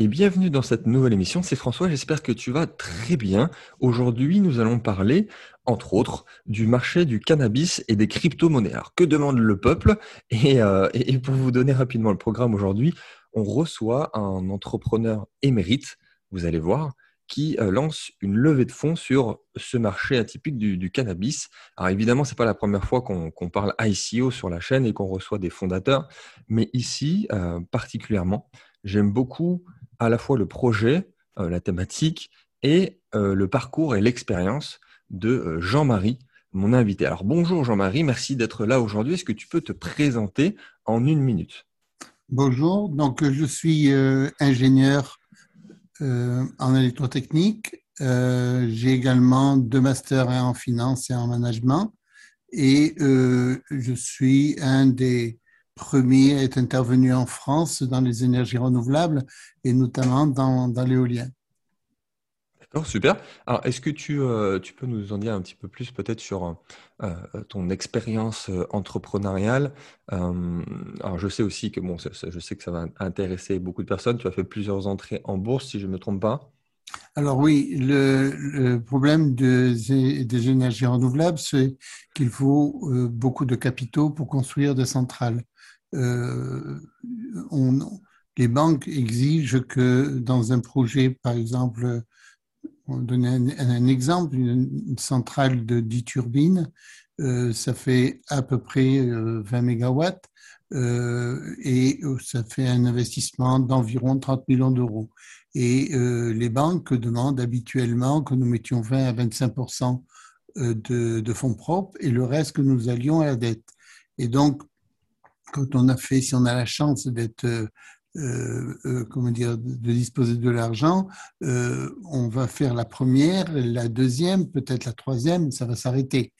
et bienvenue dans cette nouvelle émission. C'est François, j'espère que tu vas très bien. Aujourd'hui, nous allons parler, entre autres, du marché du cannabis et des crypto-monnaies. Alors, que demande le peuple? Euh, et, pour vous donner rapidement le programme aujourd'hui, on reçoit un entrepreneur émérite, vous allez voir, qui euh, lance une levée de fonds sur ce marché atypique du, cannabis. Alors évidemment, ce n'est pas la première fois qu'on parle ICO sur la chaîne et qu'on reçoit des fondateurs, mais ici, euh, particulièrement, j'aime beaucoup à la fois le projet, euh, la thématique et euh, le parcours et l'expérience de euh, Jean-Marie, mon invité. Alors bonjour Jean-Marie, merci d'être là aujourd'hui. Est-ce que tu peux te présenter en une minute? Bonjour, donc je suis ingénieur en électrotechnique. J'ai également deux masters en finance et en management. Et je suis un des premier est intervenu en France dans les énergies renouvelables et notamment dans, dans l'éolien. D'accord, super. Alors, est-ce que tu, euh, tu, peux nous en dire un petit peu plus peut-être sur euh, ton expérience euh, entrepreneuriale? Alors, je sais aussi que bon, je sais que ça va intéresser beaucoup de personnes. Tu as fait plusieurs entrées en bourse, si je ne me trompe pas. Alors oui, le, le problème des énergies renouvelables, c'est qu'il faut beaucoup de capitaux pour construire des centrales. Euh, on, les banques exigent que dans un projet, par exemple, on donne un, exemple, une, centrale de 10 turbines, euh, ça fait à peu près 20 euh, mégawatts et ça fait un investissement d'environ 30 millions d'euros. Et les banques demandent habituellement que nous mettions 20 à 25 de, de fonds propres et le reste que nous allions à la dette. Et donc, quand on a fait, si on a la chance d'être, euh, euh, euh, comment dire, de disposer de l'argent, on va faire la première, la deuxième, peut-être la troisième, ça va s'arrêter.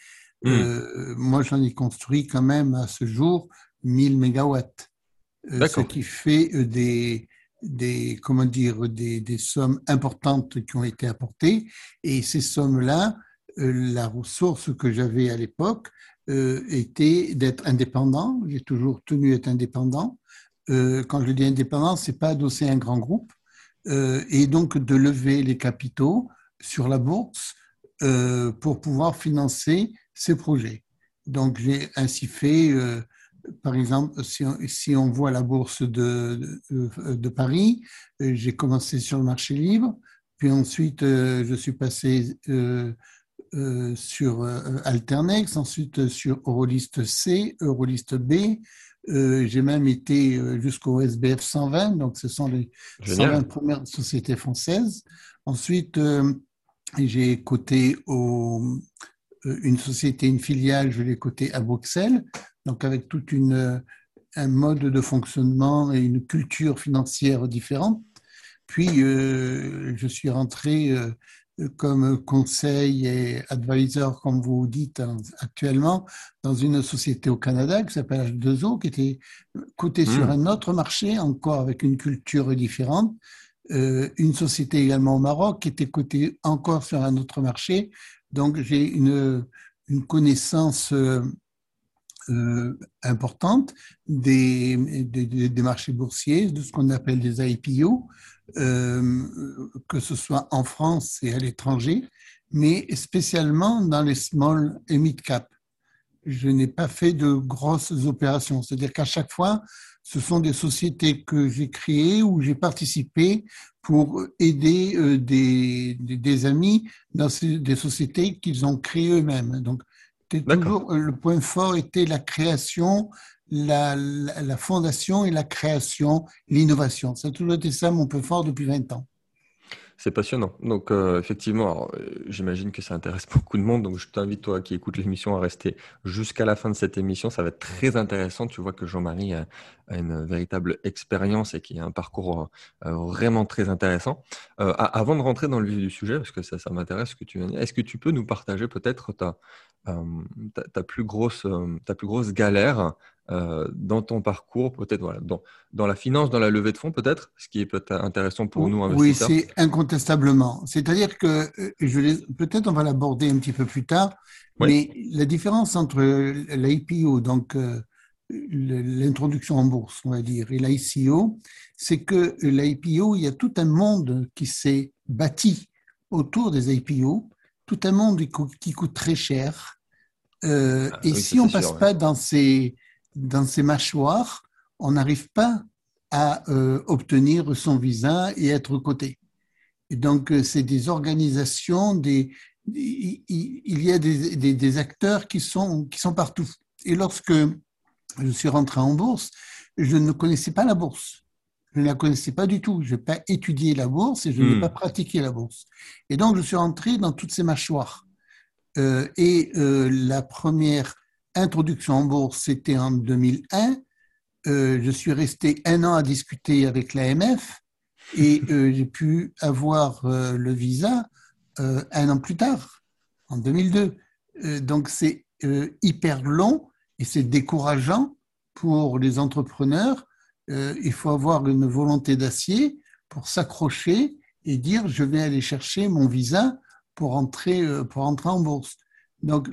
Hmm. moi, j'en ai construit quand même à ce jour 1000 mégawatts, ce qui fait des, des, comment dire, des, des, sommes importantes qui ont été apportées. Et ces sommes-là, la ressource que j'avais à l'époque, euh, était d'être indépendant. J'ai toujours tenu à être indépendant. Euh, quand je dis indépendant, c'est pas adossé à un grand groupe. Euh, et donc de lever les capitaux sur la bourse pour pouvoir financer ces projets. Donc j'ai ainsi fait, par exemple, si on, voit la bourse de Paris, j'ai commencé sur le marché libre, puis ensuite je suis passé euh, sur euh, Alternex, ensuite euh, sur Eurolist C, Eurolist B. J'ai même été jusqu'au SBF 120, donc ce sont les 120 premières sociétés françaises. Ensuite, j'ai coté au, une société, une filiale, je l'ai cotée à Bruxelles, donc avec toute une un mode de fonctionnement et une culture financière différente. Puis, je suis rentré comme conseil et advisor, comme vous dites actuellement, dans une société au Canada qui s'appelle H2O, qui était cotée sur hmm. un autre marché, encore avec une culture différente. Euh, une société également au Maroc qui était cotée encore sur un autre marché. Donc j'ai une, une connaissance euh, euh, importante des, des, des, marchés boursiers, de ce qu'on appelle des IPO. Euh, que ce soit en France et à l'étranger, mais spécialement dans les small et mid cap. Je n'ai pas fait de grosses opérations, c'est-à-dire qu'à chaque fois, ce sont des sociétés que j'ai créées ou j'ai participé pour aider euh, des, des, amis dans des sociétés qu'ils ont créées eux-mêmes. Donc, toujours, le point fort était la création la, la, fondation et la création, l'innovation. Ça a toujours été ça mon peu fort depuis 20 ans. C'est passionnant. Donc, euh, effectivement, euh, j'imagine que ça intéresse beaucoup de monde. Donc, je t'invite, toi qui écoutes l'émission, à rester jusqu'à la fin de cette émission. Ça va être très intéressant. Tu vois que Jean-Marie a, une véritable expérience et qui a un parcours euh, vraiment très intéressant. avant de rentrer dans le vif du sujet, parce que ça, ça m'intéresse ce que tu viens de dire, est-ce que tu peux nous partager peut-être ta, ta, plus grosse, ta plus grosse galère euh, dans ton parcours, peut-être voilà, dans, dans, la finance, dans la levée de fonds, peut-être, ce qui est peut-être intéressant pour nous investisseurs. Oui, c'est incontestablement. C'est-à-dire que euh, peut-être on va l'aborder un petit peu plus tard, mais la différence entre l'IPO, donc euh, l'introduction en bourse, on va dire, et l'ICO, c'est que l'IPO, il y a tout un monde qui s'est bâti autour des IPO, tout un monde qui coûte très cher. Euh, ah et si on ne passe pas dans, ces, dans ces mâchoires, on n'arrive pas à euh, obtenir son visa et être coté. Et donc, euh, c'est des organisations, des, il y a des, acteurs qui sont, qui sont partout. Et lorsque je suis rentré en bourse, je ne connaissais pas la bourse. Je ne la connaissais pas du tout. Je n'ai pas étudié la bourse et je n'ai hmm. pas pratiqué la bourse. Et donc, je suis rentré dans toutes ces mâchoires. Euh, et euh, la première introduction en bourse, c'était en 2001. Euh, je suis resté un an à discuter avec l'AMF et euh, j'ai pu avoir euh, le visa un an plus tard, en 2002. donc, c'est hyper long et c'est décourageant pour les entrepreneurs. Il faut avoir une volonté d'acier pour s'accrocher et dire je vais aller chercher mon visa pour entrer, pour entrer en bourse. Donc,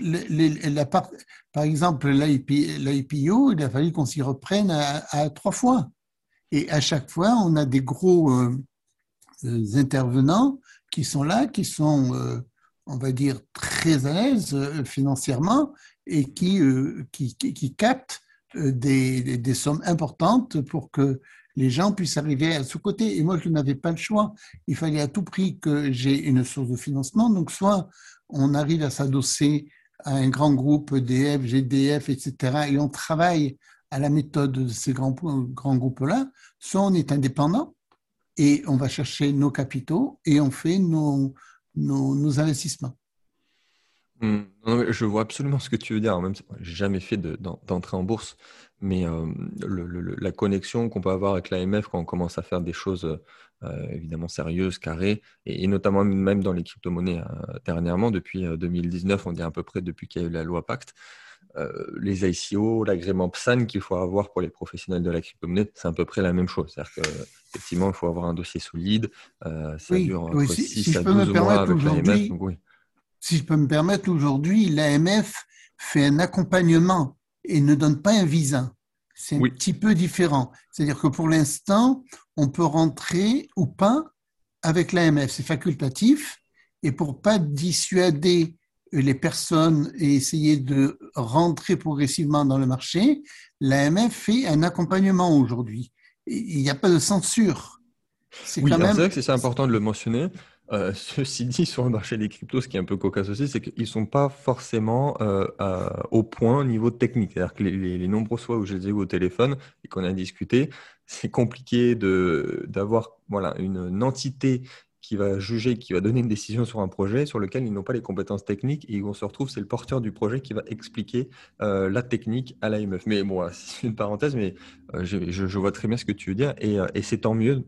par exemple, l'IPO, il a fallu qu'on s'y reprenne à, trois fois. Et à chaque fois, on a des gros euh, intervenants qui sont là, qui sont, on va dire, très à l'aise financièrement et qui, euh, qui, captent euh, des, des, sommes importantes pour que les gens puissent arriver à ce côté. Et moi, je n'avais pas le choix. Il fallait à tout prix que j'ai une source de financement. Donc, soit on arrive à s'adosser à un grand groupe EDF, GDF, etc., et on travaille à la méthode de ces grands, grands groupes-là, soit on est indépendant et on va chercher nos capitaux et on fait nos, nos, investissements. Mmh. je vois absolument ce que tu veux dire. Même, j'ai jamais fait d'entrée en bourse, mais euh, la connexion qu'on peut avoir avec l'AMF quand on commence à faire des choses euh, évidemment sérieuses, carrées, et, notamment même dans les crypto-monnaies euh, dernièrement, depuis 2019, on dit à peu près depuis qu'il y a eu la loi Pacte, les ICO, l'agrément PSAN qu'il faut avoir pour les professionnels de la crypto-monnaie, c'est à peu près la même chose. C'est-à-dire qu'effectivement, il faut avoir un dossier solide. ça dure entre 6 à 12 mois avec l'AMF. Oui si je peux me permettre, aujourd'hui, l'AMF fait un accompagnement et ne donne pas un visa. C'est un petit peu différent. C'est-à-dire que pour l'instant, on peut rentrer ou pas avec l'AMF. C'est facultatif. Et pour pas dissuader les personnes et essayer de rentrer progressivement dans le marché, l'AMF fait un accompagnement aujourd'hui. Il n'y a pas de censure. C'est oui, quand c'est important de le mentionner. Euh, ceci dit, sur le marché des cryptos, ce qui est un peu cocasse aussi, c'est qu'ils ne sont pas forcément euh, au point au niveau technique. C'est-à-dire que les, nombreux fois où je les ai eu au téléphone et qu'on a discuté, c'est compliqué d'avoir voilà, une entité qui va juger, qui va donner une décision sur un projet sur lequel ils n'ont pas les compétences techniques et où on se retrouve, c'est le porteur du projet qui va expliquer euh, la technique à l'AMF. Mais bon, c'est une parenthèse, mais euh, je, vois très bien ce que tu veux dire et, euh, c'est tant mieux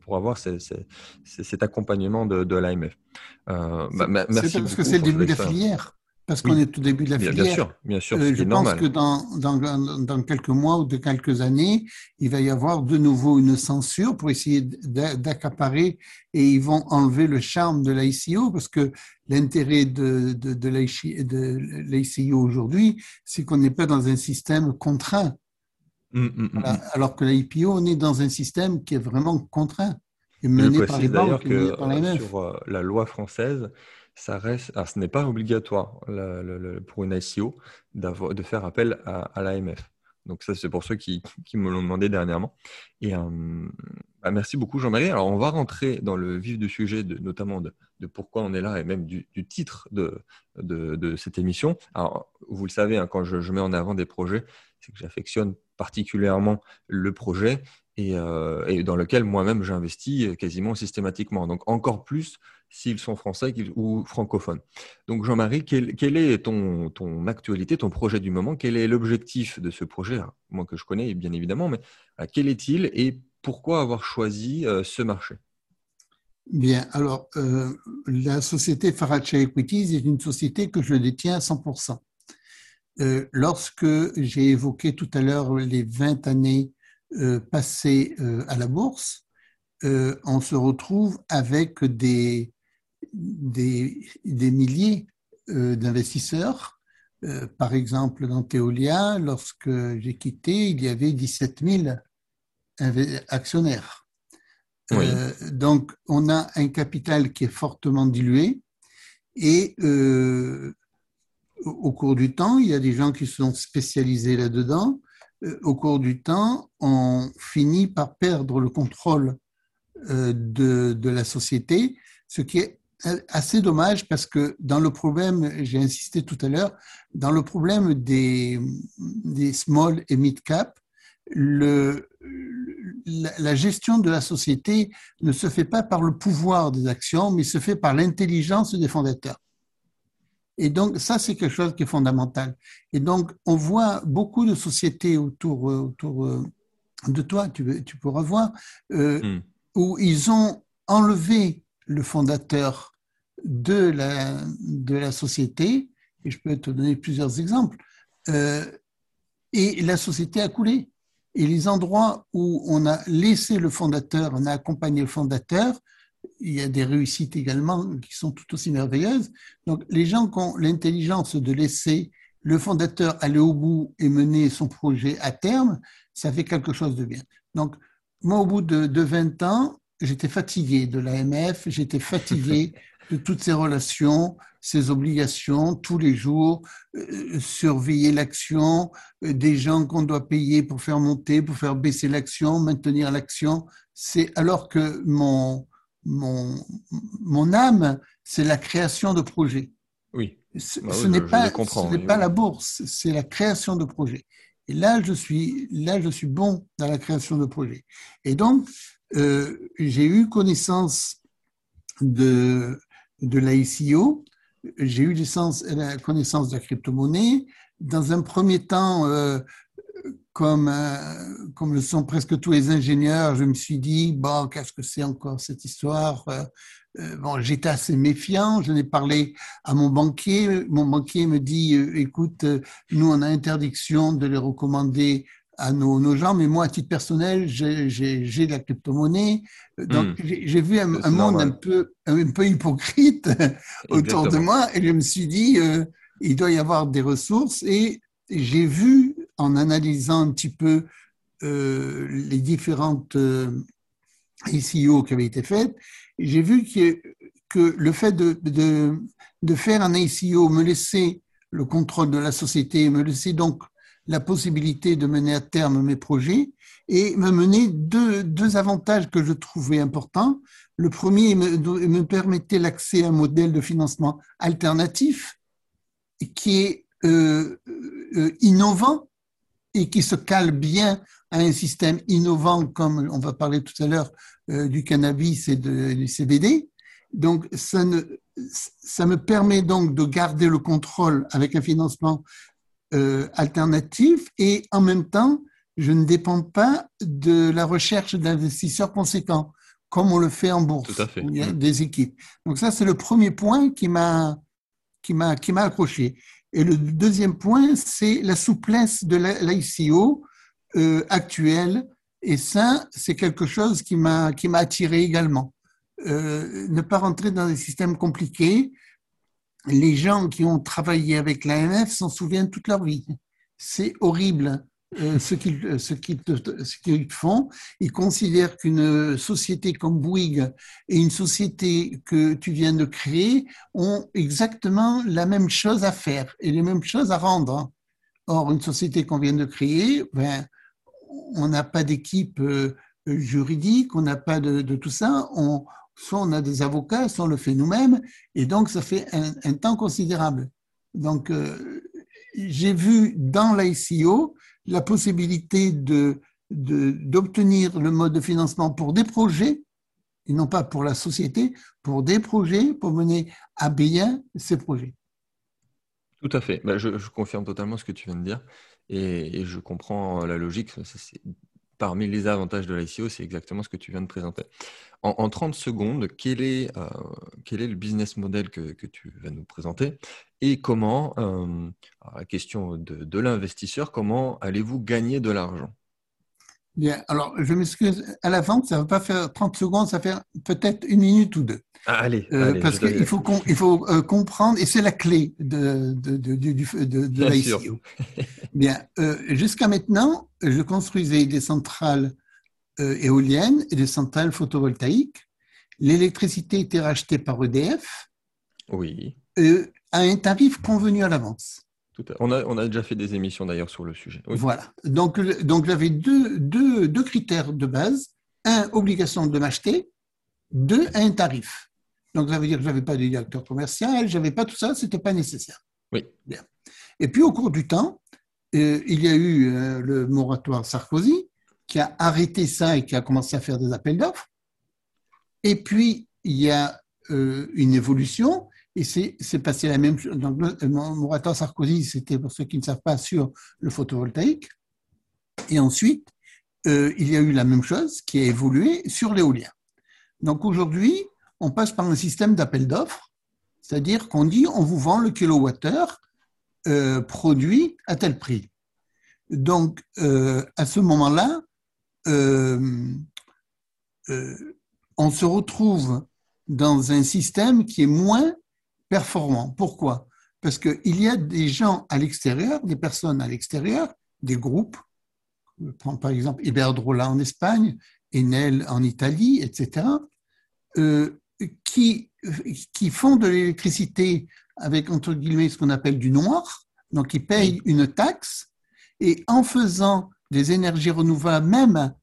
pour avoir cet accompagnement de, l'AMF. Bah, merci parce que c'est le début de la filière parce qu'on est au début de la filière. Bien sûr, bien sûr. Euh, je pense que dans, dans, dans, quelques mois ou de quelques années, il va y avoir de nouveau une censure pour essayer d'accaparer et ils vont enlever le charme de l'ICO parce que l'intérêt de, de, de l'ICO aujourd'hui, c'est qu'on n'est pas dans un système contraint. Hum, hum, hum, Alors que l'IPO, on est dans un système qui est vraiment contraint et mené par les banques, que, par la Sur euh, la loi française, ça reste, ce n'est pas obligatoire pour une ICO de faire appel à, l'AMF. Donc ça, c'est pour ceux qui, me l'ont demandé dernièrement. Et euh, bah, merci beaucoup Jean-Marie. Alors on va rentrer dans le vif du sujet, notamment de, pourquoi on est là et même du, titre de, cette émission. Alors vous le savez, hein, quand je, mets en avant des projets, c'est que j'affectionne particulièrement le projet et, euh, et dans lequel moi-même j'investis quasiment systématiquement. Donc encore plus s'ils sont français ou francophones. Donc Jean-Marie, quelle, est ton, actualité, ton projet du moment? Quel est l'objectif de ce projet? Moi que je connais bien évidemment, mais euh, quel est-il et pourquoi avoir choisi euh, ce marché? Bien, alors euh, la société Faracha Equities est une société que je détiens à 100%. lorsque j'ai évoqué tout à l'heure les 20 années passées à la bourse, on se retrouve avec des, des, milliers euh, d'investisseurs Euh, par exemple, dans Théolia, lorsque j'ai quitté, il y avait 17 000 actionnaires. Euh, donc, on a un capital qui est fortement dilué et euh, au cours du temps, il y a des gens qui sont spécialisés là-dedans. au cours du temps, on finit par perdre le contrôle de, de la société, ce qui est assez dommage parce que dans le problème, j'ai insisté tout à l'heure, dans le problème des, des small et mid cap, le, la, gestion de la société ne se fait pas par le pouvoir des actions, mais se fait par l'intelligence des fondateurs. Et donc, ça, c'est quelque chose qui est fondamental. Et donc, on voit beaucoup de sociétés autour, autour de toi, tu, tu pourras voir, euh, hmm. où ils ont enlevé le fondateur de la, de la société, et je peux te donner plusieurs exemples, euh, et la société a coulé. Et les endroits où on a laissé le fondateur, on a accompagné le fondateur, il y a des réussites également qui sont tout aussi merveilleuses. Donc les gens qui ont l'intelligence de laisser le fondateur aller au bout et mener son projet à terme, ça fait quelque chose de bien. Donc moi, au bout de, de 20 ans, j'étais fatigué de l'AMF, j'étais fatigué de toutes ces relations, ces obligations tous les jours, euh, surveiller l'action, euh, des gens qu'on doit payer pour faire monter, pour faire baisser l'action, maintenir l'action. C'est alors que mon, mon, mon âme, c'est la création de projets. Oui. Ce, bah n'est pas, ce n'est pas la bourse, c'est la création de projets. Et là, je suis, là, je suis bon dans la création de projets. Et donc, euh, j'ai eu connaissance de, de l'ICO, j'ai eu connaissance de la crypto-monnaie. Dans un premier temps, euh, comme, euh, comme le sont presque tous les ingénieurs, je me suis dit, bon, qu'est-ce que c'est encore cette histoire? Bon, j'étais assez méfiant, j'en ai parlé à mon banquier. Mon banquier me dit, écoute, nous, on a interdiction de les recommander à nos, gens, mais moi, à titre personnel, j'ai de la crypto-monnaie. Donc, hmm. j'ai vu un, monde un peu, un peu hypocrite autour de moi et je me suis dit, euh, il doit y avoir des ressources. Et j'ai vu, en analysant un petit peu euh, les différentes euh, ICO qui avaient été faites, j'ai vu que, que le fait de, de, de faire un ICO me laissait le contrôle de la société, me laissait donc la possibilité de mener à terme mes projets et me mener deux, deux avantages que je trouvais importants. Le premier me, me permettait l'accès à un modèle de financement alternatif qui est euh, euh, innovant et qui se cale bien à un système innovant comme on va parler tout à l'heure euh, du cannabis et de, du CBD. Donc ça, ne, ça me permet donc de garder le contrôle avec un financement euh, alternatif et en même temps, je ne dépends pas de la recherche d'investisseurs conséquents, comme on le fait en bourse. Tout à fait. Il y a des équipes. Donc ça, c'est le premier point qui m'a qui m'a qui m'a accroché. Et le deuxième point, c'est la souplesse de l'ICO euh, actuelle. Et ça, c'est quelque chose qui m'a qui m'a attiré également. Euh, ne pas rentrer dans des systèmes compliqués, les gens qui ont travaillé avec l'AMF s'en souviennent toute leur vie. C'est horrible euh, ce qu'ils ce qu'ils font. Ils considèrent qu'une société comme Bouygues et une société que tu viens de créer ont exactement la même chose à faire et les mêmes choses à rendre. Or, une société qu'on vient de créer, ben, on n'a pas d'équipe euh, juridique, on n'a pas de, tout ça. Soit on a des avocats, soit on le fait nous-mêmes, et donc ça fait un, temps considérable. Donc, euh, j'ai vu dans l'ICO la possibilité de, d'obtenir le mode de financement pour des projets, et non pas pour la société, pour des projets, pour mener à bien ces projets. Tout à fait. Bah, je, confirme totalement ce que tu viens de dire et, je comprends la logique. Parmi les avantages de l'ICO, c'est exactement ce que tu viens de présenter. En, 30 secondes, quel est, euh, quel est le business model que, tu vas nous présenter et comment, euh, la question de, l'investisseur, comment allez-vous gagner de l'argent? Bien, alors je m'excuse à l'avance, ça ne va pas faire 30 secondes, ça va faire peut-être une minute ou deux. Ah, allez, Euh, allez, parce qu'il faut, il faut euh, comprendre, et c'est la clé de, de, de, l'ICO. Bien, euh, jusqu'à maintenant, je construisais des centrales éoliennes et des centrales photovoltaïques. L'électricité était rachetée par EDF Oui, à un tarif convenu à l'avance. Tout à... on, a, on a déjà fait des émissions d'ailleurs sur le sujet. Oui. Voilà. Donc, j'avais deux, deux, deux critères de base. Un, obligation de m'acheter. Deux, un tarif. Donc, ça veut dire que je n'avais pas de directeur commercial, je n'avais pas tout ça, ce n'était pas nécessaire. Oui. Bien. Et puis, au cours du temps, euh, il y a eu euh, le moratoire Sarkozy qui a arrêté ça et qui a commencé à faire des appels d'offres. Et puis, il y a euh, une évolution et c'est passé la même chose. Donc, moratoire Sarkozy, c'était, pour ceux qui ne savent pas, sur le photovoltaïque. Et ensuite, euh, il y a eu la même chose qui a évolué sur l'éolien. Donc aujourd'hui, on passe par un système d'appel d'offres, c'est-à-dire qu'on dit on vous vend le kilowattheure euh, produit à tel prix. Donc euh, à ce moment-là, euh, on se retrouve dans un système qui est moins performant. Pourquoi? Parce qu'il y a des gens à l'extérieur, des personnes à l'extérieur, des groupes, prends par exemple Iberdrola en Espagne, Enel en Italie, etc., euh, qui, qui font de l'électricité avec, entre guillemets, ce qu'on appelle du noir, donc ils payent une taxe, et en faisant des énergies renouvelables, même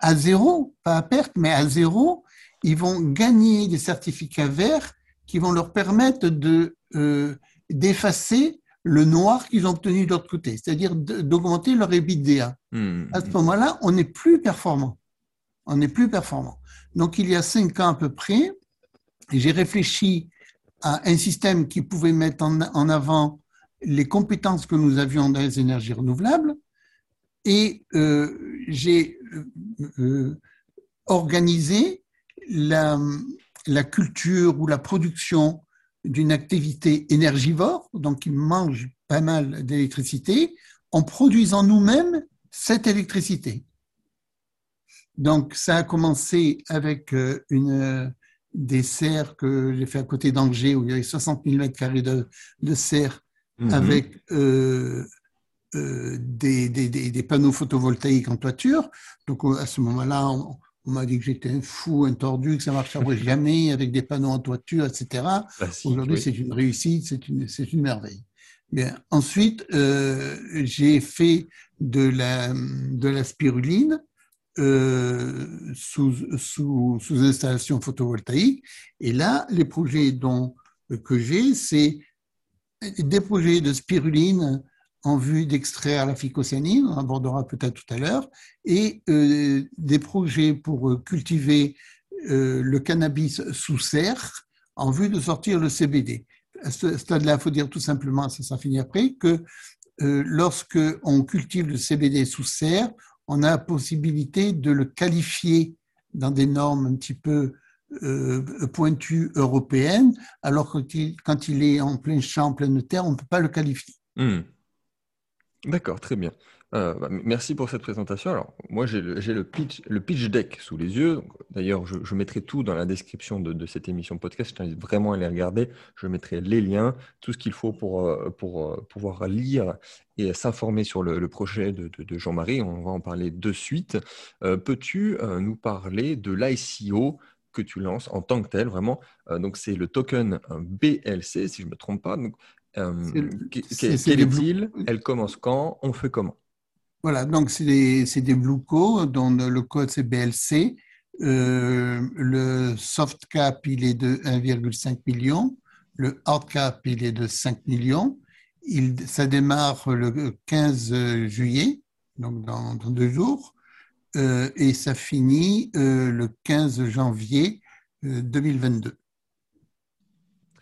à zéro, pas à perte, mais à zéro, ils vont gagner des certificats verts qui vont leur permettre de euh, d'effacer le noir qu'ils ont obtenu de l'autre côté, c'est-à-dire d'augmenter leur EBITDA. Hmm. À ce moment-là, on n'est plus performant. On n'est plus performant. Donc, il y a cinq ans à peu près, j'ai réfléchi à un système qui pouvait mettre en, en, avant les compétences que nous avions dans les énergies renouvelables et euh, j'ai euh, organisé la, la culture ou la production d'une activité énergivore, donc qui mange pas mal d'électricité, en produisant nous-mêmes cette électricité. Donc, ça a commencé avec euh, une, des serres que j'ai fait à côté d'Angers, où il y avait 60 000 mètres carrés de, de serres, mmh. avec euh, euh, des, des, des, panneaux photovoltaïques en toiture. Donc, à ce moment-là, on, on m'a dit que j'étais un fou, un tordu, que ça ne marcherait jamais avec des panneaux en toiture, etc. Aujourd'hui, oui. c'est une réussite, c'est une, une merveille. Bien. Ensuite, euh, j'ai fait de la, de la spiruline euh, sous, sous, sous, installation photovoltaïque. Et là, les projets dont, que j'ai, c'est des projets de spiruline en vue d'extraire la phycocyanine, on abordera peut-être tout à l'heure, et euh, des projets pour cultiver euh, le cannabis sous serre en vue de sortir le CBD. À ce stade-là, il faut dire tout simplement, ça sera fini après, que euh, lorsque on cultive le CBD sous serre, on a la possibilité de le qualifier dans des normes un petit peu euh, pointues européennes, alors que quand il, est en plein champ, en pleine terre, on ne peut pas le qualifier. Mmh. D'accord, très bien. Euh, bah, merci pour cette présentation. Alors, moi, j'ai le, pitch, le pitch deck sous les yeux. D'ailleurs, je, mettrai tout dans la description de, cette émission podcast. Je t'invite vraiment à les regarder. Je mettrai les liens, tout ce qu'il faut pour, euh, pour pouvoir lire et s'informer sur le, projet de, Jean-Marie. On va en parler de suite. Euh, Peux-tu nous parler de l'ICO que tu lances en tant que tel, vraiment? Euh, Donc, c'est le token BLC, si je ne me trompe pas. Donc, euh, quel est-il Elle commence quand On fait comment Voilà, donc c'est des, des Blue Co, dont le code c'est BLC. Euh, le soft cap, il est de 1,5 million. Le hard cap, il est de 5 millions. Il, ça démarre le 15 juillet, donc dans, dans deux jours, euh, et ça finit euh, le 15 janvier 2022.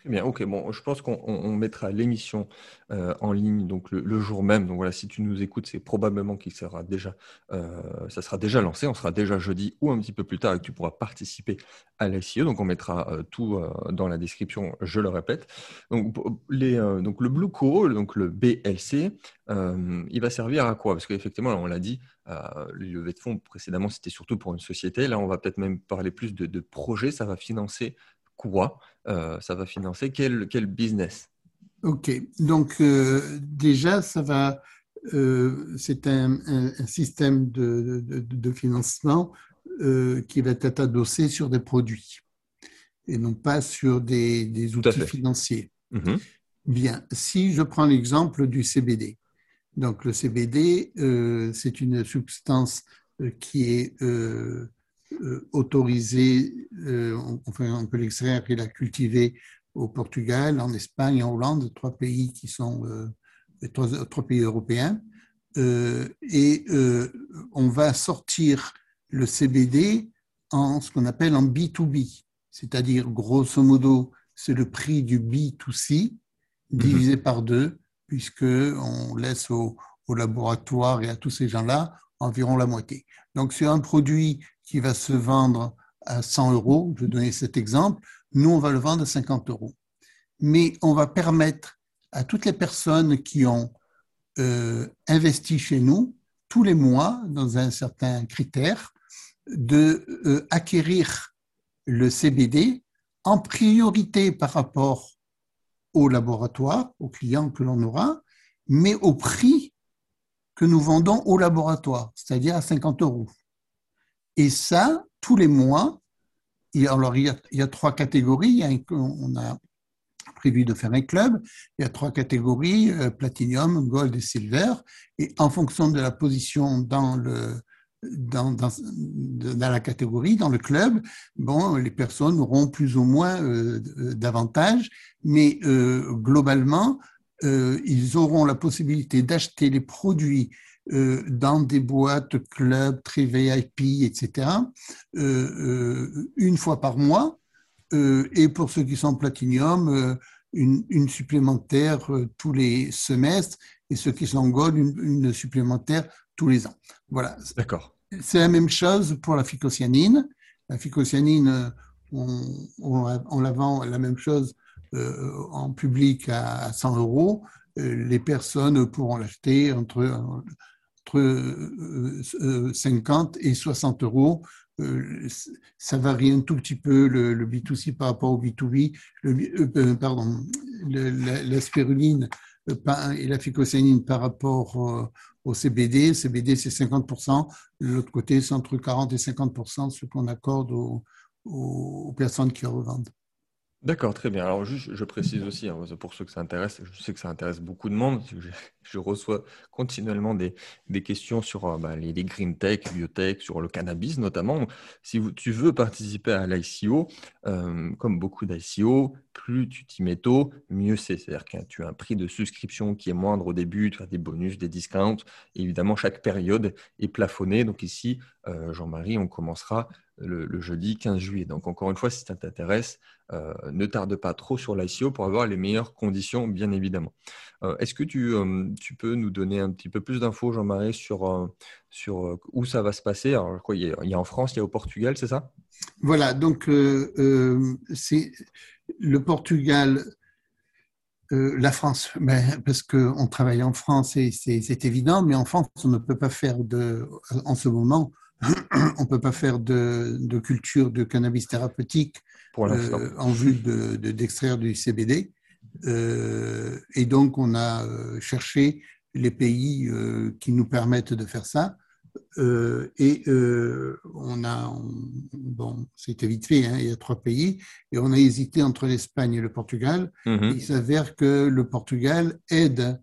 Bien, ok. Bon, je pense qu'on mettra l'émission euh, en ligne donc le, jour même. Donc voilà, si tu nous écoutes, c'est probablement qu'il sera déjà, euh, ça sera déjà lancé. On sera déjà jeudi ou un petit peu plus tard et que tu pourras participer à l'ICE. Donc on mettra euh, tout dans la description. Je le répète. Donc, le Blue Call, donc le BLC, il va servir à quoi? Parce qu'effectivement, on l'a dit, le levée de fonds précédemment, c'était surtout pour une société. Là, on va peut-être même parler plus de projets. Ça va financer quoi euh, Ça va financer quel, quel business? Ok, donc euh, déjà, ça va, euh, c'est un, système de, de, financement qui va être adossé sur des produits et non pas sur des, des outils financiers. Mm-hmm. Bien, si je prends l'exemple du CBD. Donc le CBD, c'est une substance qui est euh, autorisé, euh, on peut l'extraire et la cultiver au Portugal, en Espagne, en Hollande, trois pays qui sont euh, trois, trois, pays européens. et on va sortir le CBD en ce qu'on appelle en B2B, c'est-à-dire grosso modo, c'est le prix du B2C divisé mhm. par deux, puisque on laisse au, au laboratoire et à tous ces gens-là environ la moitié. Donc, c'est un produit qui va se vendre à 100 euros, je vais donner cet exemple, nous, on va le vendre à 50 euros. Mais on va permettre à toutes les personnes qui ont euh, investi chez nous, tous les mois, dans un certain critère, de euh, acquérir le CBD en priorité par rapport au laboratoire, aux clients que l'on aura, mais au prix que nous vendons au laboratoire, c'est-à-dire à 50 euros. Et ça, tous les mois, alors il y, a, trois catégories. on a prévu de faire un club. Il y a trois catégories, euh, Platinum, Gold et Silver. Et en fonction de la position dans, la catégorie, dans le club, bon, les personnes auront plus ou moins euh, d'avantages. Mais euh, globalement, euh, ils auront la possibilité d'acheter les produits euh, dans des boîtes, clubs, très VIP, etc., euh, une fois par mois. et pour ceux qui sont Platinium, une, une, supplémentaire tous les semestres, et ceux qui sont Gold, une, supplémentaire tous les ans. Voilà. D'accord. C'est la même chose pour la phycocyanine. La phycocyanine, on, on, on la vend la même chose euh, en public à 100 euros, euh, les personnes pourront l'acheter entre, entre 50 euh, et 60 euros. Ça varie un tout petit peu le, B2C par rapport au B2B. Le, pardon, la, spiruline et la phycocyanine par rapport au CBD. CBD, c'est 50%. De l'autre côté, c'est entre 40 et 50% ce qu'on accorde aux, aux personnes qui revendent. D'accord, très bien. Alors, juste, je précise aussi, hein, pour ceux que ça intéresse, je sais que ça intéresse beaucoup de monde, je, reçois continuellement des, des questions sur euh, bah, les, green tech, biotech, sur le cannabis notamment. Si tu veux participer à l'ICO, euh, comme beaucoup d'ICO, plus tu t'y mets tôt, mieux c'est. C'est-à-dire que tu as un prix de souscription qui est moindre au début, tu as des bonus, des discounts. évidemment, chaque période est plafonnée. Donc ici, euh, Jean-Marie, on commencera le, jeudi 15 juillet. Donc encore une fois, si ça t'intéresse, ne tarde pas trop sur l'ICO pour avoir les meilleures conditions, bien évidemment. Est-ce que tu, tu, peux nous donner un petit peu plus d'infos, Jean-Marie, sur, sur où ça va se passer? Alors, quoi, il, y a, en France, il y a au Portugal, c'est ça? Voilà, donc c'est le Portugal. la France, ben, parce qu'on travaille en France et c'est évident, mais en France, on ne peut pas faire de, en ce moment on ne peut pas faire de, culture de cannabis thérapeutique euh, en vue d'extraire du CBD. Euh, et donc, on a euh, cherché les pays qui nous permettent de faire ça. et on a, bon, c'était vite fait, hein, il y a trois pays, et on a hésité entre l'Espagne et le Portugal. Mm-hmm. Il s'avère que le Portugal aide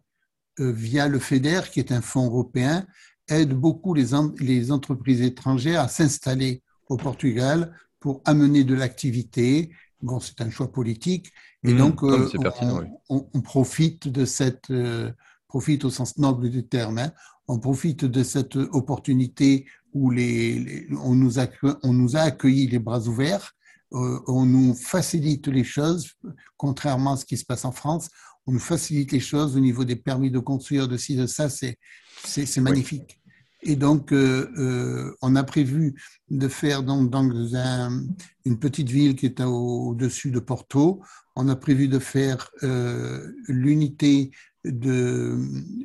via le FEDER, qui est un fonds européen, aide beaucoup les, les entreprises étrangères à s'installer au Portugal pour amener de l'activité. Bon, c'est un choix politique. Et mmh, donc, euh, on, profite de cette, euh, profite au sens noble du terme, hein, on profite de cette opportunité où les, on, nous a, on nous a accueillis les bras ouverts on nous facilite les choses, contrairement à ce qui se passe en France. On nous facilite les choses au niveau des permis de construire, de ci, de ça. C'est magnifique. Et donc, euh, euh, on a prévu de faire donc, dans une petite ville qui est au-dessus de Porto, on a prévu de faire euh, l'unité de,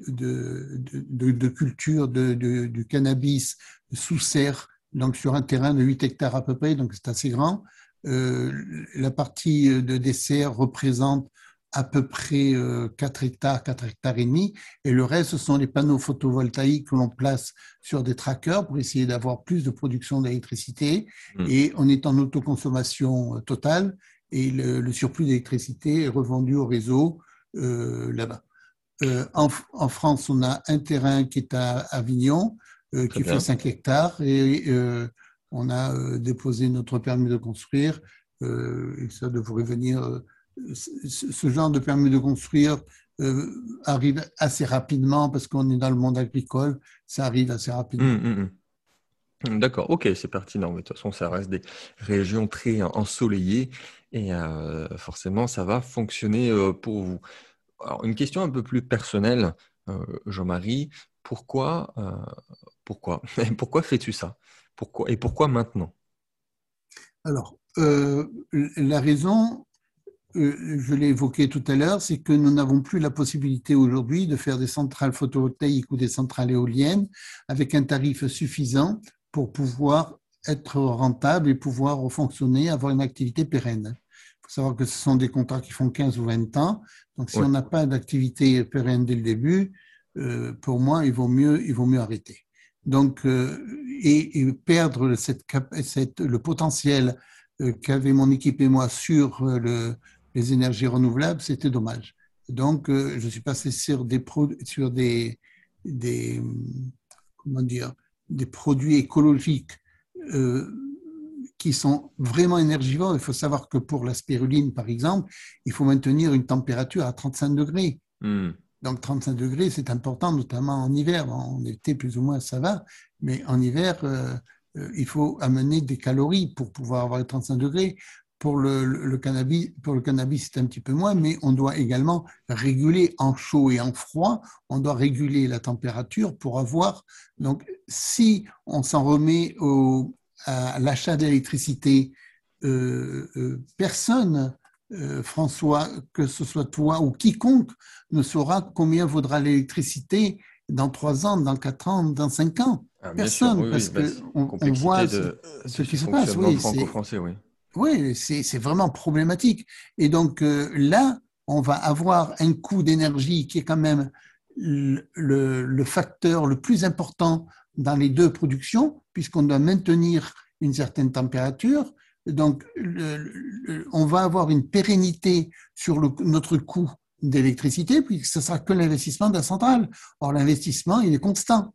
de, culture du cannabis sous serre, donc sur un terrain de 8 hectares à peu près, donc c'est assez grand. la partie de dessert représente à peu près 4 euh, hectares, 4 hectares et demi, et le reste, ce sont les panneaux photovoltaïques que l'on place sur des trackers pour essayer d'avoir plus de production d'électricité, hmm. et on est en autoconsommation euh, totale, et le, surplus d'électricité est revendu au réseau euh, là-bas. en, France, on a un terrain qui est à Avignon, qui fait 5 hectares, et on a déposé notre permis de construire, et ça devrait venir ce genre de permis de construire euh, arrive assez rapidement parce qu'on est dans le monde agricole, ça arrive assez rapidement. Hum, hum, hum. D'accord, ok, c'est pertinent. Mais de toute façon, ça reste des régions très ensoleillées et euh, forcément, ça va fonctionner euh, pour vous. Alors, une question un peu plus personnelle, Jean-Marie. Pourquoi, pourquoi, pourquoi fais-tu ça? Pourquoi, Et pourquoi maintenant? Alors, la raison, je l'ai évoqué tout à l'heure, c'est que nous n'avons plus la possibilité aujourd'hui de faire des centrales photovoltaïques ou des centrales éoliennes avec un tarif suffisant pour pouvoir être rentable et pouvoir fonctionner, avoir une activité pérenne. Il faut savoir que ce sont des contrats qui font 15 ou 20 ans. Donc, si on n'a pas d'activité pérenne dès le début, euh, pour moi, il vaut mieux, il vaut mieux arrêter. Donc, euh, et, perdre cette, cette, le potentiel qu'avait mon équipe et moi sur le, les énergies renouvelables, c'était dommage. Donc, euh, je suis passé sur des, sur des, des, comment dire, des produits écologiques euh, qui sont vraiment énergivores. Il faut savoir que pour la spiruline, par exemple, il faut maintenir une température à 35 degrés. Hmm. Donc 35 degrés, c'est important, notamment en hiver. En été, plus ou moins, ça va, mais en hiver, euh, il faut amener des calories pour pouvoir avoir les 35 degrés. Pour le, cannabis, pour le cannabis, c'est un petit peu moins, mais on doit également réguler en chaud et en froid. On doit réguler la température pour avoir. Donc, si on s'en remet au, à l'achat d'électricité, euh, euh, personne, euh, François, que ce soit toi ou quiconque, ne saura combien vaudra l'électricité dans trois ans, dans quatre ans, dans cinq ans. Ah, personne, parce qu'on bah, on voit ce, ce qui se passe. Oui, franco-français, oui. Oui, c'est vraiment problématique. Et donc euh, là, on va avoir un coût d'énergie qui est quand même le, facteur le plus important dans les deux productions, puisqu'on doit maintenir une certaine température. Donc, on va avoir une pérennité sur notre coût d'électricité, puisque ce sera que l'investissement de la centrale. Or, l'investissement, il est constant,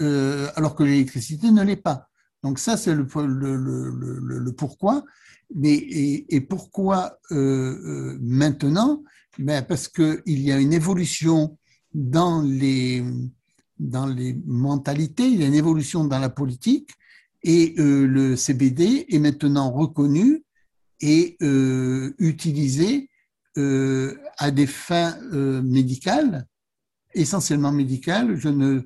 euh, alors que l'électricité ne l'est pas. Donc ça, c'est le, pourquoi. Mais, et, pourquoi euh, euh, maintenant? Ben Parce qu'il y a une évolution dans les, dans les mentalités, il y a une évolution dans la politique, et euh, le CBD est maintenant reconnu et utilisé à des fins médicales, essentiellement médicales. Je ne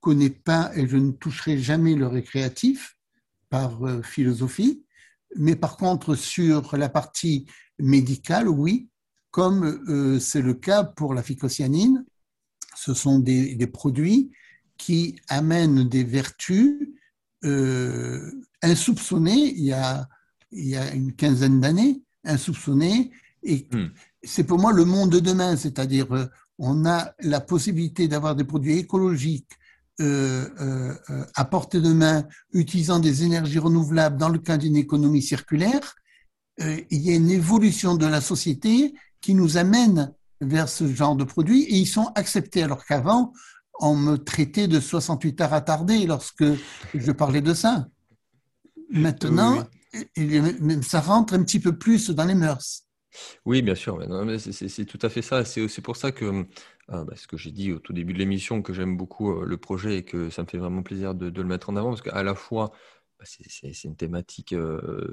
connais pas et je ne toucherai jamais le récréatif par euh, philosophie, mais par contre sur la partie médicale, oui, comme euh, c'est le cas pour la phycocyanine, ce sont des, produits qui amènent des vertus euh, insoupçonnées il y, a, il y a une quinzaine d'années, insoupçonnées, et hmm. c'est pour moi le monde de demain, c'est-à-dire on a la possibilité d'avoir des produits écologiques euh, euh, à portée de main, utilisant des énergies renouvelables dans le cadre d'une économie circulaire, euh, il y a une évolution de la société qui nous amène vers ce genre de produits et ils sont acceptés alors qu'avant, on me traitait de 68 heures attardées lorsque je parlais de ça. Maintenant, ça rentre un petit peu plus dans les mœurs. Oui, bien sûr. c'est tout à fait ça. C'est pour ça que, euh, bah, ce que j'ai dit au tout début de l'émission, que j'aime beaucoup euh, le projet et que ça me fait vraiment plaisir de, le mettre en avant, parce qu'à la fois, bah, c'est une thématique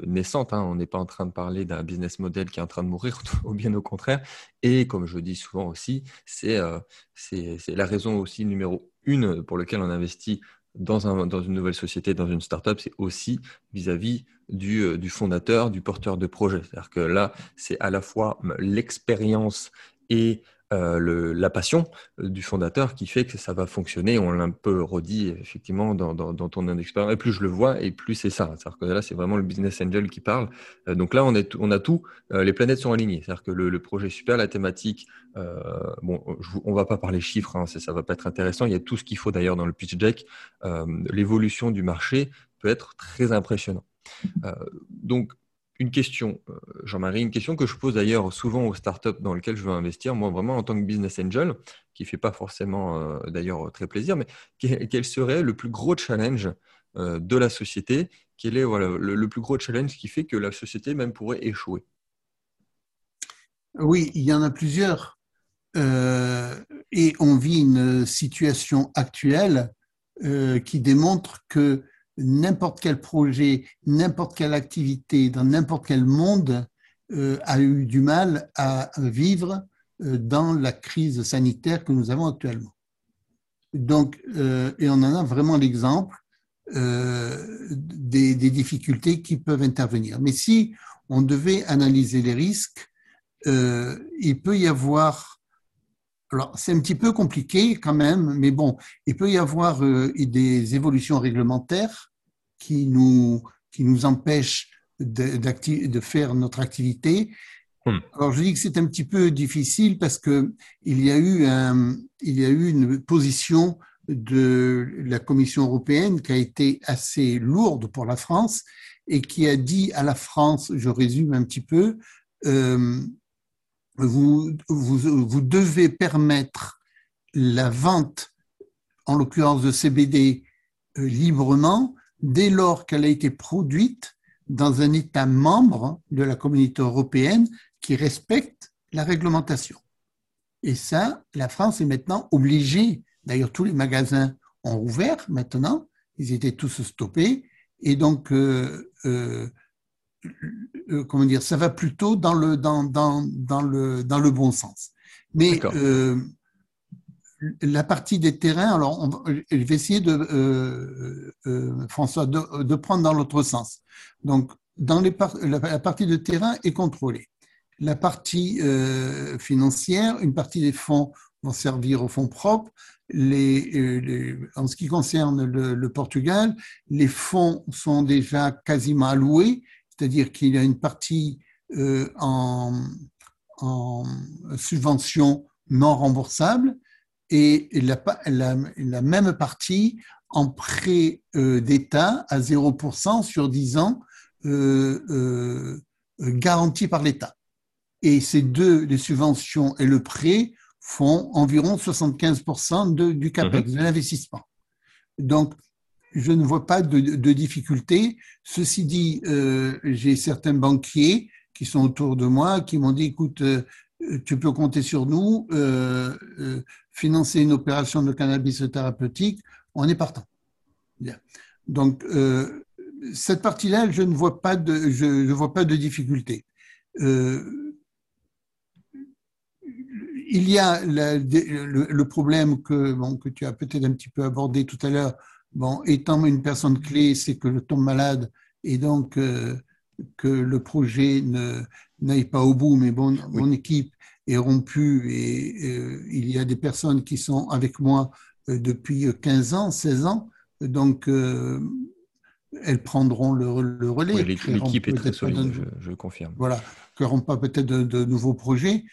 naissante. Hein. On n'est pas en train de parler d'un business model qui est en train de mourir, ou bien au contraire. Et comme je dis souvent aussi, c'est la raison aussi numéro une pour laquelle on investit dans, un, dans une nouvelle société, dans une startup, c'est aussi vis-à-vis du, du, fondateur, du porteur de projet. C'est-à-dire que là, c'est à la fois l'expérience et euh, la passion euh, du fondateur qui fait que ça va fonctionner. On l'a un peu redit effectivement dans, ton expérience. Et plus je le vois, et plus c'est ça. C'est-à-dire que là, c'est vraiment le business angel qui parle. Euh, donc là, on, a tout. les planètes sont alignées. C'est-à-dire que le, le, projet super, la thématique. bon, je, on va pas parler chiffres, hein, ça va pas être intéressant. Il y a tout ce qu'il faut d'ailleurs dans le pitch deck. L'évolution du marché peut être très impressionnant. donc une question, euh, Jean-Marie, une question que je pose d'ailleurs souvent aux startups dans lesquelles je veux investir, moi vraiment en tant que business angel, qui ne fait pas forcément euh, d'ailleurs très plaisir, mais quel, serait le plus gros challenge euh, de la société? Quel est le, plus gros challenge qui fait que la société même pourrait échouer? Oui, il y en a plusieurs. et on vit une situation actuelle qui démontre que n'importe quel projet, n'importe quelle activité dans n'importe quel monde euh, a eu du mal à vivre euh, dans la crise sanitaire que nous avons actuellement. Donc, euh, et on en a vraiment l'exemple des, des, difficultés qui peuvent intervenir. Mais si on devait analyser les risques, il peut y avoir alors, c'est un petit peu compliqué quand même, mais bon, il peut y avoir euh, des évolutions réglementaires qui nous, qui nous empêchent de, de faire notre activité. Hmm. Alors, je dis que c'est un petit peu difficile parce que il y a eu un, il y a eu une position de la Commission européenne qui a été assez lourde pour la France et qui a dit à la France, je résume un petit peu, euh, vous, vous, vous devez permettre la vente, en l'occurrence de CBD, euh, librement dès lors qu'elle a été produite dans un État membre de la communauté européenne qui respecte la réglementation. Et ça, la France est maintenant obligée, d'ailleurs tous les magasins ont ouvert maintenant, ils étaient tous stoppés, et donc euh, euh, comment dire, ça va plutôt dans le, dans, dans, dans le, dans le bon sens. Mais euh, la partie des terrains, alors on, je vais essayer de, euh, François, de, de, prendre dans l'autre sens. Donc, dans les la, partie de terrain est contrôlée. La partie financière, une partie des fonds vont servir aux fonds propres. Les, les, en ce qui concerne le, le, Portugal, les fonds sont déjà quasiment alloués c'est-à-dire qu'il y a une partie euh, en, subvention non remboursable et la, la, même partie en prêt euh, d'État à 0% sur 10 ans euh, garanti par l'État. Et ces deux, les subventions et le prêt, font environ 75% de, du CAPEX, mmh de l'investissement. Donc, je ne vois pas de, de difficulté. Ceci dit, euh, j'ai certains banquiers qui sont autour de moi qui m'ont dit, écoute, euh, tu peux compter sur nous, euh, financer une opération de cannabis thérapeutique, on est partant. Donc, cette partie-là, je ne vois pas de, je, vois pas de difficulté. il y a le, le, problème que, bon, que tu as peut-être un petit peu abordé tout à l'heure Bon, étant une personne clé, c'est que je tombe malade et donc euh, que le projet n'aille pas au bout, mais bon, mon équipe est rompue et euh, il y a des personnes qui sont avec moi euh, depuis 15 ans, 16 ans, donc elles prendront le, relais. L'équipe est très solide, je, je, confirme. Voilà, n'auront pas peut-être de, de, nouveaux projets.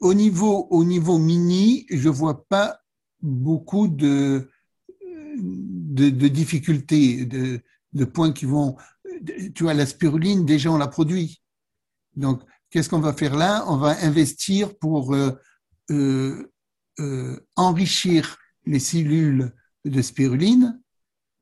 au niveau, au niveau mini, je vois pas beaucoup de, de, difficultés, de, de, points qui vont. Tu vois, la spiruline, déjà, on la produit. Donc, qu'est-ce qu'on va faire là? On va investir pour euh, euh, euh, enrichir les cellules de spiruline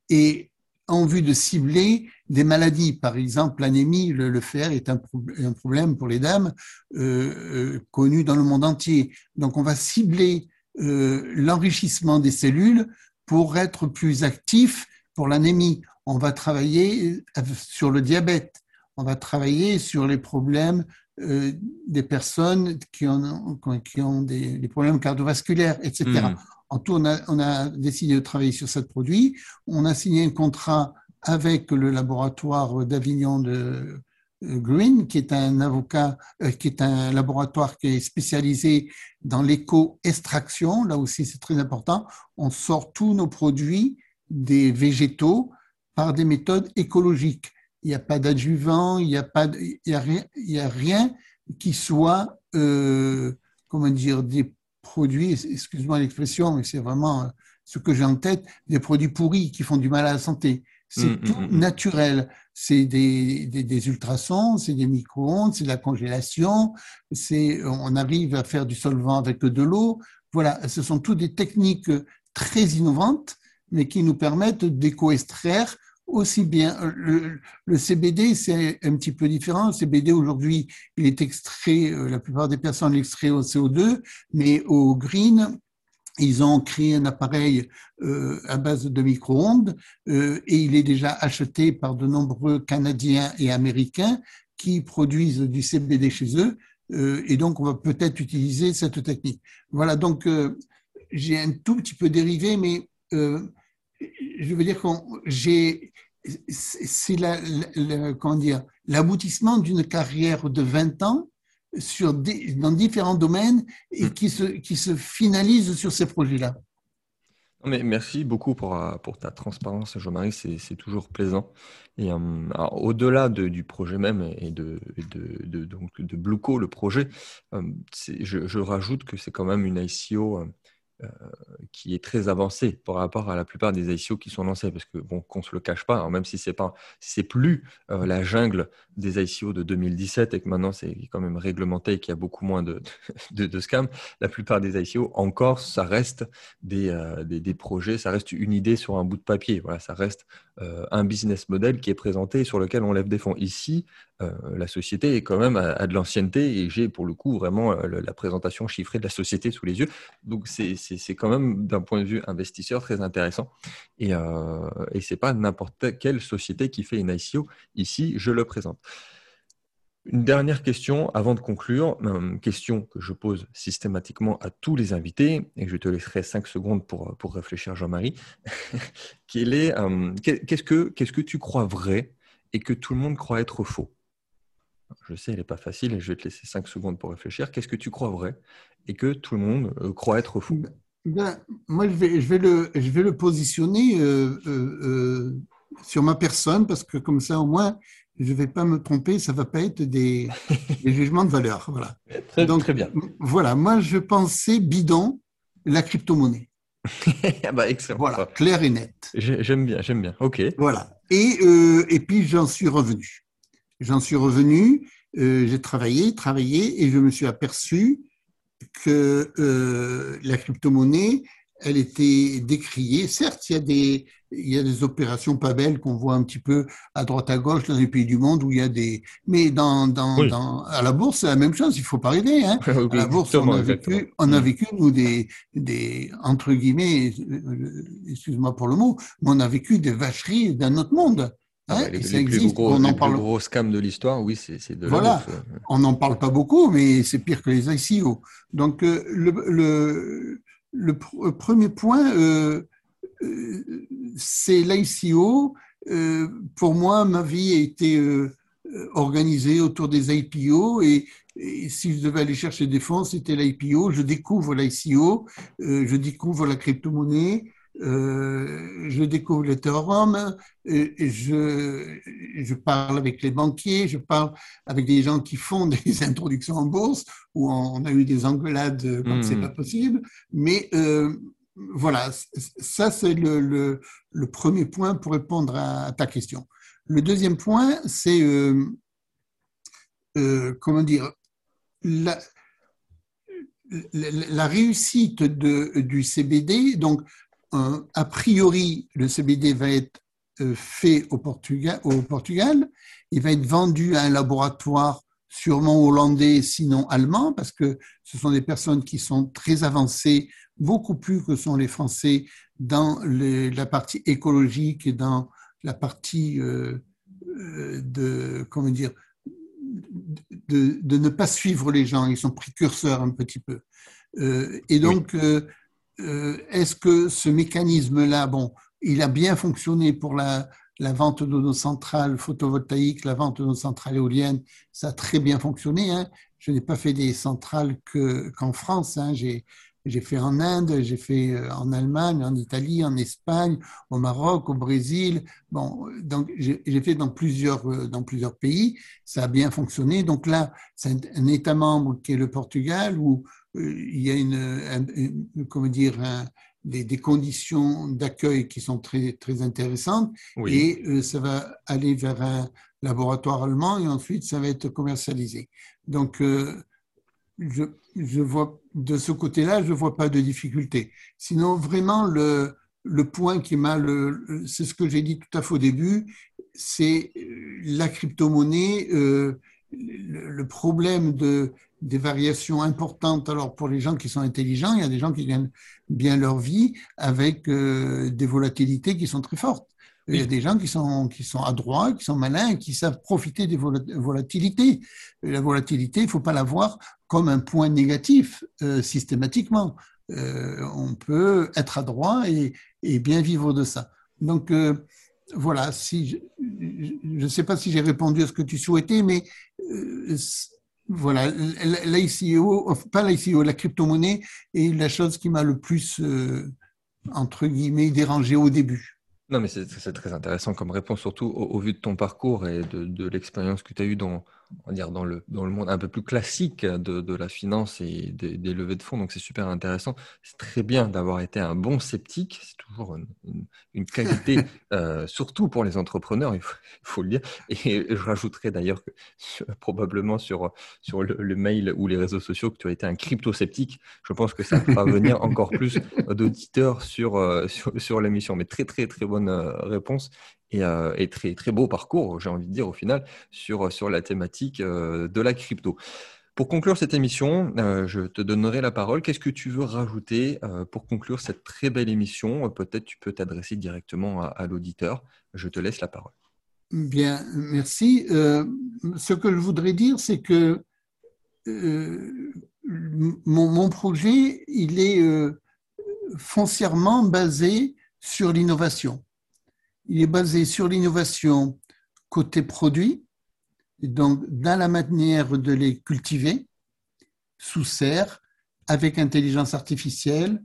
et en vue de cibler des maladies. Par exemple, l'anémie, le, fer est un, un, problème pour les dames euh, connu dans le monde entier. Donc, on va cibler euh, l'enrichissement des cellules pour être plus actif pour l'anémie. On va travailler sur le diabète. On va travailler sur les problèmes euh, des personnes qui ont, qui ont des, problèmes cardiovasculaires, etc. Hmm. En tout, on a, on a décidé de travailler sur ce produit. On a signé un contrat avec le laboratoire d'Avignon de euh, Green, qui est un avocat, euh, qui est un laboratoire qui est spécialisé dans l'éco-extraction. Là aussi, c'est très important. On sort tous nos produits des végétaux par des méthodes écologiques. Il n'y a pas d'adjuvant, il n'y a pas, il y a rien, il y a rien qui soit, euh, comment dire, des produits, excuse-moi l'expression, mais c'est vraiment ce que j'ai en tête, des produits pourris qui font du mal à la santé. C'est mm, mm, tout mm, naturel. C'est des, des, des, ultrasons, c'est des micro-ondes, c'est de la congélation, c'est, on arrive à faire du solvant avec de l'eau. Voilà, ce sont toutes des techniques très innovantes, mais qui nous permettent d'éco-extraire aussi bien. Le, le CBD, c'est un petit peu différent. Le CBD, aujourd'hui, il est extrait, euh, la plupart des personnes l'extraient au CO2, mais au green, ils ont créé un appareil euh, à base de micro-ondes euh, et il est déjà acheté par de nombreux Canadiens et Américains qui produisent du CBD chez eux. Euh, et donc, on va peut-être utiliser cette technique. Voilà, donc j'ai un tout petit peu dérivé, mais je veux dire que j'ai c'est la, l'aboutissement d'une carrière de 20 ans sur dans différents domaines et hmm. qui se, qui se finalisent sur ces projets-là. Mais merci beaucoup pour, euh, pour ta transparence, Jean-Marie, c'est toujours plaisant. Et euh, au-delà de, du projet même et de, de, de, donc de Blueco, le projet, euh, je, je, rajoute que c'est quand même une ICO qui est très avancé par rapport à la plupart des ICO qui sont lancés, parce que bon, qu'on se le cache pas, même si c'est pas, plus euh, la jungle des ICO de 2017 et que maintenant c'est quand même réglementé et qu'il y a beaucoup moins de, de, scams, la plupart des ICO encore, ça reste des, euh, des, des, projets, ça reste une idée sur un bout de papier, voilà, ça reste un business model qui est présenté et sur lequel on lève des fonds. Ici, la société est quand même à, de l'ancienneté et j'ai pour le coup vraiment la présentation chiffrée de la société sous les yeux. Donc c'est c'est quand même d'un point de vue investisseur très intéressant. Et, euh, ce n'est pas n'importe quelle société qui fait une ICO. Ici, je le présente. Une dernière question avant de conclure, une question que je pose systématiquement à tous les invités, et je te laisserai cinq secondes pour, pour réfléchir, Jean-Marie. Euh, qu'est-ce que, que tu crois vrai et que tout le monde croit être faux? Je sais, elle n'est pas facile et je vais te laisser cinq secondes pour réfléchir. Qu'est-ce que tu crois vrai et que tout le monde euh, croit être faux ben, moi, je vais, je, vais le, je vais le positionner euh, euh, euh, sur ma personne parce que comme ça, au moins, je ne vais pas me tromper, ça ne va pas être des, des, jugements de valeur. Voilà. Très, Donc, très bien. Voilà, moi, je pensais bidon la crypto-monnaie. Ah bah, excellent. Voilà, clair et net. J'aime bien, j'aime bien. OK. Voilà. Et, euh, et puis, j'en suis revenu. J'en suis revenu, euh, j'ai travaillé, travaillé, et je me suis aperçu que euh, la crypto-monnaie, elle était décriée. Certes, il y a des, il y a des opérations pas belles qu'on voit un petit peu à droite à gauche dans les pays du monde où il y a des, mais dans, dans, dans à la bourse, c'est la même chose. Il faut pas rêver, hein. à la bourse, on a vécu, on a mm. vécu, nous, des, des, entre guillemets, euh, excuse-moi pour le mot, mais on a vécu des vacheries d'un autre monde. Ah hein, les, plus gros, on en parle... gros scams de l'histoire, oui, c'est de Voilà, on n'en parle pas beaucoup, mais c'est pire que les ICO. Donc, euh, le, le, le, premier point, euh, euh c'est l'ICO. Euh, pour moi, ma vie a été euh, organisée autour des IPO et, et, si je devais aller chercher des fonds, c'était l'IPO. Je découvre l'ICO, je découvre la crypto-monnaie. Euh, je découvre l'Ethereum, et, et je, je parle avec les banquiers, je parle avec des gens qui font des introductions en bourse, où on, a eu des engueulades quand c'est hmm. pas possible. Mais euh, voilà, ça c'est le, le, le, premier point pour répondre à, ta question. Le deuxième point, c'est euh, euh comment dire la, la, réussite de, du CBD, donc a priori, le CBD va être euh, fait au Portugal, au Portugal, il va être vendu à un laboratoire sûrement hollandais, sinon allemand, parce que ce sont des personnes qui sont très avancées, beaucoup plus que sont les Français dans la partie écologique et dans la partie euh, euh, de, comment dire, de, de, ne pas suivre les gens. Ils sont précurseurs un petit peu. Euh, et donc, est-ce que ce mécanisme-là, bon, il a bien fonctionné pour la, vente de nos centrales photovoltaïques, la vente de nos centrales éoliennes, ça a très bien fonctionné. Hein. Je n'ai pas fait des centrales qu'en France. Hein. J'ai fait en Inde, j'ai fait euh, en Allemagne, en Italie, en Espagne, au Maroc, au Brésil. Bon, donc j'ai fait dans plusieurs euh, dans plusieurs pays. Ça a bien fonctionné. Donc là, c'est un, État membre qui est le Portugal où euh, il y a une, comment dire des, des, conditions d'accueil qui sont très très intéressantes et ça va aller vers un laboratoire allemand et ensuite ça va être commercialisé. Donc je, je vois de ce côté-là, je ne vois pas de difficulté. Sinon, vraiment, le, le point qui m'a, c'est ce que j'ai dit tout à fait au début, c'est euh, la crypto-monnaie, euh, le, problème de, des variations importantes. Alors, pour les gens qui sont intelligents, il y a des gens qui gagnent bien leur vie avec euh, des volatilités qui sont très fortes. Il y a des gens qui sont, qui sont adroits, qui sont malins, qui savent profiter des volatilités. la volatilité, il ne faut pas la voir comme un point négatif euh, systématiquement. Euh, on peut être adroit et, bien vivre de ça. Donc, euh, voilà, je ne sais pas si j'ai répondu à ce que tu souhaitais, mais voilà, l'ICO, pas l'ICO, la crypto-monnaie est la chose qui m'a le plus, entre guillemets, dérangé au début. Non, mais c'est très intéressant comme réponse, surtout au, vu de ton parcours et de, l'expérience que tu as eue dans, on va dire dans le, dans le monde un peu plus classique de, de la finance et des, des, levées de fonds. Donc, c'est super intéressant. C'est très bien d'avoir été un bon sceptique. C'est toujours une, une, qualité, euh, surtout pour les entrepreneurs, il faut, le dire. Et je rajouterai d'ailleurs que probablement sur, sur le, mail ou les réseaux sociaux que tu as été un crypto-sceptique. Je pense que ça va venir encore plus d'auditeurs sur, euh, sur, sur l'émission. Mais très, très, très bonne euh, réponse et, euh, et, très, très beau parcours, j'ai envie de dire au final, sur, sur la thématique euh, de la crypto. Pour conclure cette émission, euh, je te donnerai la parole. Qu'est-ce que tu veux rajouter pour conclure cette très belle émission? Peut-être tu peux t'adresser directement à, l'auditeur. Je te laisse la parole. Bien, merci. ce que je voudrais dire, c'est que mon, mon, projet, il est foncièrement basé sur l'innovation il est basé sur l'innovation côté produit, donc dans la manière de les cultiver sous serre, avec intelligence artificielle,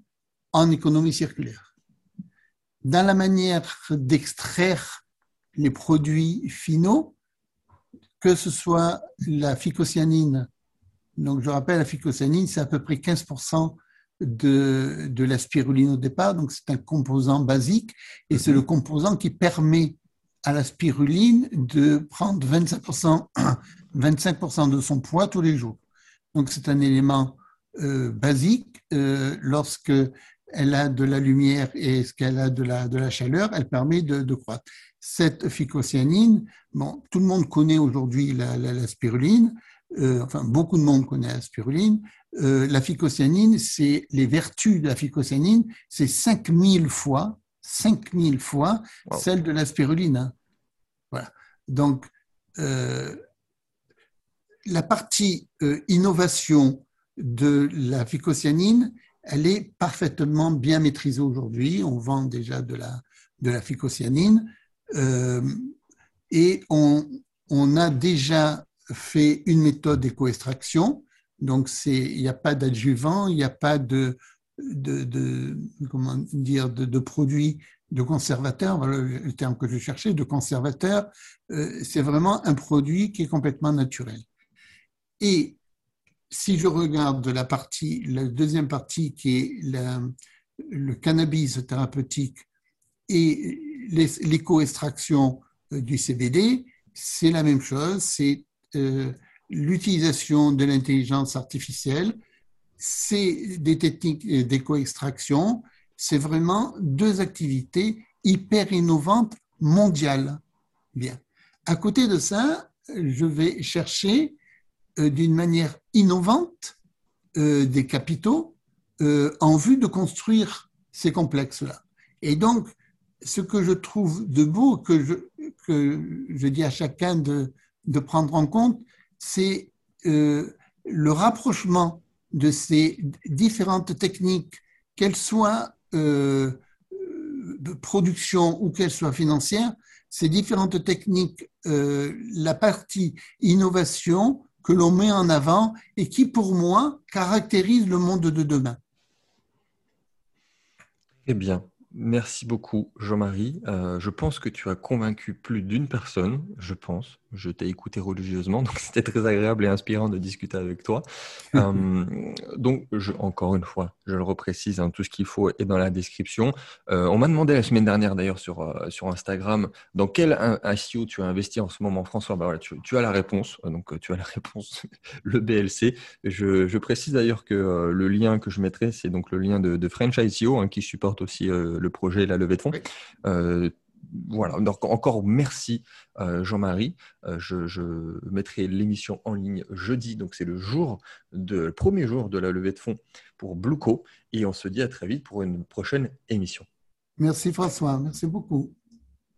en économie circulaire. Dans la manière d'extraire les produits finaux, que ce soit la phycocyanine, donc je rappelle, la phycocyanine, c'est à peu près 15% de, de la spiruline au départ, donc c'est un composant basique et c'est le mhm. composant qui permet à la spiruline de prendre 25%, 25 de son poids tous les jours. Donc c'est un élément euh, basique. Euh, lorsque elle a de la lumière et ce qu'elle a de la, de la chaleur, elle permet de, de croître. Cette phycocyanine, bon, tout le monde connaît aujourd'hui la, la, la, spiruline, euh, enfin beaucoup de monde connaît la spiruline, euh, la phycocyanine, c'est les vertus de la phycocyanine, c'est 5000 fois, 5000 fois celle de la spiruline. Hein. Voilà. Donc, euh, la partie innovation de la phycocyanine, elle est parfaitement bien maîtrisée aujourd'hui. On vend déjà de la, de la phycocyanine et on, on a déjà fait une méthode d'éco-extraction. Donc, il n'y a pas d'adjuvant, il n'y a pas de, de, de, comment dire, de, produits de conservateur, voilà le terme que je cherchais, de conservateur, euh, c'est vraiment un produit qui est complètement naturel. Et si je regarde la deuxième partie qui est le cannabis thérapeutique et l'éco-extraction euh, du CBD, c'est la même chose, c'est euh, l'utilisation de l'intelligence artificielle, c'est des techniques d'éco-extraction, c'est vraiment deux activités hyper innovantes mondiales. Bien. À côté de ça, je vais chercher d'une manière innovante des capitaux en vue de construire ces complexes-là. Et donc, ce que je trouve de beau, que je dis à chacun de, de prendre en compte, c'est euh, le rapprochement de ces différentes techniques, qu'elles soient euh, de production ou qu'elles soient financières, ces différentes techniques, euh, la partie innovation que l'on met en avant et qui, pour moi, caractérise le monde de demain. Eh bien, Merci beaucoup, Jean-Marie. Je pense que tu as convaincu plus d'une personne, je pense. Je t'ai écouté religieusement, donc c'était très agréable et inspirant de discuter avec toi. Euh, donc, je, encore une fois, je le reprécise, hein, tout ce qu'il faut est dans la description. Euh, on m'a demandé la semaine dernière, d'ailleurs, sur, sur Instagram, dans quel ICO tu as investi en ce moment, François? Bah voilà, tu, tu, as la réponse. Donc, tu as la réponse, le BLC. Je, je précise d'ailleurs que le lien que je mettrai, c'est donc le lien de, de French ICO, hein, qui supporte aussi le projet et la levée de fonds. Euh, voilà, encore merci euh, Jean-Marie. Euh, je, mettrai l'émission en ligne jeudi, donc c'est le jour de, premier jour de la levée de fonds pour Blueco et on se dit à très vite pour une prochaine émission. Merci François, merci beaucoup.